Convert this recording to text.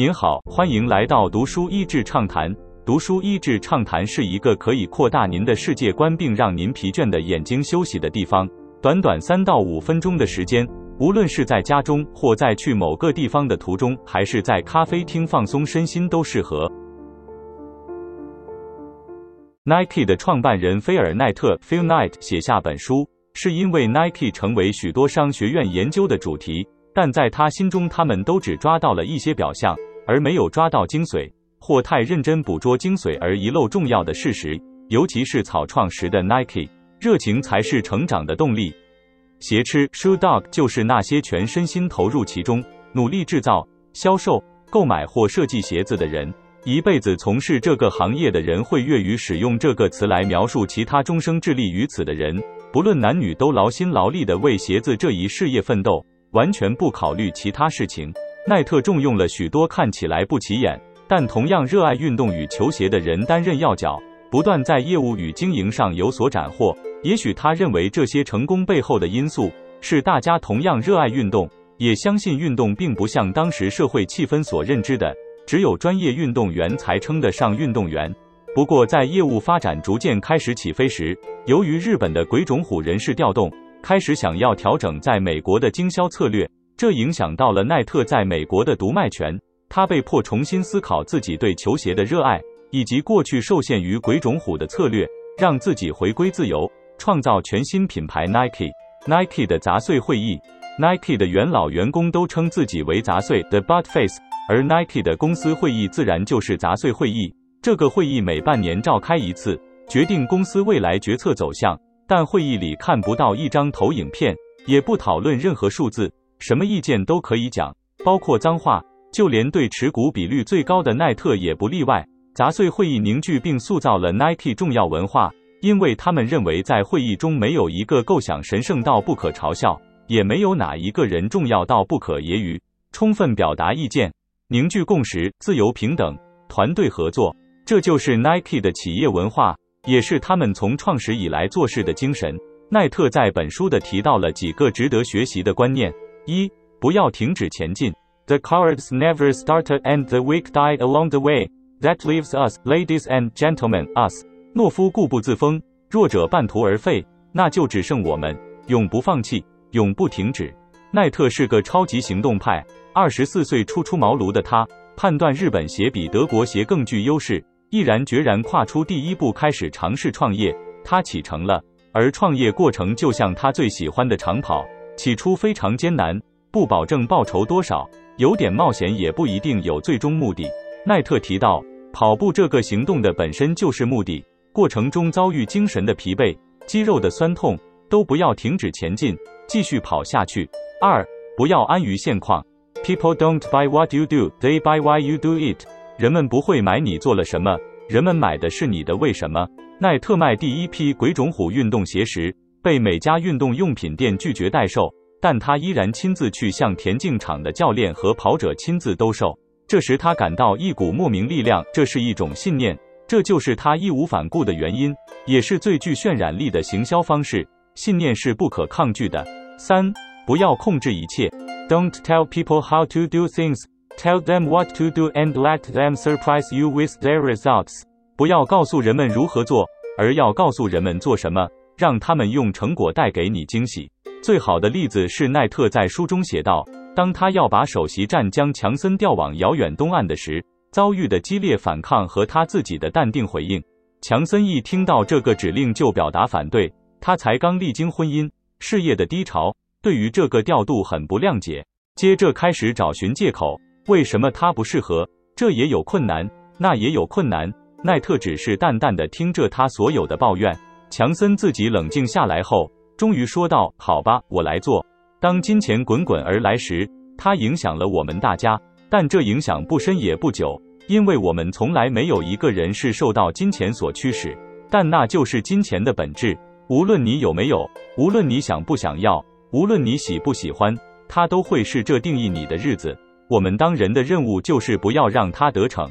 您好，欢迎来到读书益智畅谈。读书益智畅谈是一个可以扩大您的世界观并让您疲倦的眼睛休息的地方。短短三到五分钟的时间，无论是在家中或在去某个地方的途中，还是在咖啡厅放松身心，都适合。Nike 的创办人菲尔奈特 （Phil Knight） 写下本书，是因为 Nike 成为许多商学院研究的主题，但在他心中，他们都只抓到了一些表象，而没有抓到精髓，或太认真捕捉精髓而遗漏重要的事实。尤其是草创时的 Nike，热情才是成长的动力。鞋痴 （Shoe Dog） 就是那些全身心投入其中，努力制造、销售、购买或设计鞋子的人。一辈子从事这个行业的人会粤语使用这个词来描述其他终生致力于此的人，不论男女都劳心劳力的为鞋子这一事业奋斗，完全不考虑其他事情。奈特重用了许多看起来不起眼，但同样热爱运动与球鞋的人担任要角，不断在业务与经营上有所斩获。也许他认为这些成功背后的因素是大家同样热爱运动，也相信运动并不像当时社会气氛所认知的。只有专业运动员才称得上运动员。不过，在业务发展逐渐开始起飞时，由于日本的鬼冢虎人事调动，开始想要调整在美国的经销策略，这影响到了奈特在美国的独卖权。他被迫重新思考自己对球鞋的热爱，以及过去受限于鬼冢虎的策略，让自己回归自由，创造全新品牌 Nike。Nike 的杂碎会议，Nike 的元老员工都称自己为杂碎 The Butt Face。而 Nike 的公司会议自然就是杂碎会议。这个会议每半年召开一次，决定公司未来决策走向。但会议里看不到一张投影片，也不讨论任何数字，什么意见都可以讲，包括脏话。就连对持股比率最高的奈特也不例外。杂碎会议凝聚并塑造了 Nike 重要文化，因为他们认为在会议中没有一个构想神圣到不可嘲笑，也没有哪一个人重要到不可揶揄。充分表达意见。凝聚共识、自由平等、团队合作，这就是 Nike 的企业文化，也是他们从创始以来做事的精神。奈特在本书的提到了几个值得学习的观念：一、不要停止前进；The cards never started and the weak died along the way. That leaves us, ladies and gentlemen, us. 懦夫固步自封，弱者半途而废，那就只剩我们，永不放弃，永不停止。奈特是个超级行动派。二十四岁初出茅庐的他，判断日本鞋比德国鞋更具优势，毅然决然跨出第一步，开始尝试创业。他启程了，而创业过程就像他最喜欢的长跑，起初非常艰难，不保证报酬多少，有点冒险也不一定有最终目的。奈特提到，跑步这个行动的本身就是目的，过程中遭遇精神的疲惫、肌肉的酸痛，都不要停止前进，继续跑下去。二，不要安于现况。People don't buy what you do, they buy why you do it。人们不会买你做了什么，人们买的是你的为什么。奈特卖第一批鬼冢虎运动鞋时，被每家运动用品店拒绝代售，但他依然亲自去向田径场的教练和跑者亲自兜售。这时他感到一股莫名力量，这是一种信念，这就是他义无反顾的原因，也是最具渲染力的行销方式。信念是不可抗拒的。三，不要控制一切。Don't tell people how to do things. Tell them what to do and let them surprise you with their results. 不要告诉人们如何做，而要告诉人们做什么，让他们用成果带给你惊喜。最好的例子是奈特在书中写道：当他要把首席战将强森调往遥远东岸的时，遭遇的激烈反抗和他自己的淡定回应。强森一听到这个指令就表达反对，他才刚历经婚姻、事业的低潮。对于这个调度很不谅解，接着开始找寻借口，为什么他不适合？这也有困难，那也有困难。奈特只是淡淡的听着他所有的抱怨。强森自己冷静下来后，终于说道：“好吧，我来做。”当金钱滚滚而来时，它影响了我们大家，但这影响不深也不久，因为我们从来没有一个人是受到金钱所驱使，但那就是金钱的本质。无论你有没有，无论你想不想要。无论你喜不喜欢，它都会是这定义你的日子。我们当人的任务就是不要让它得逞。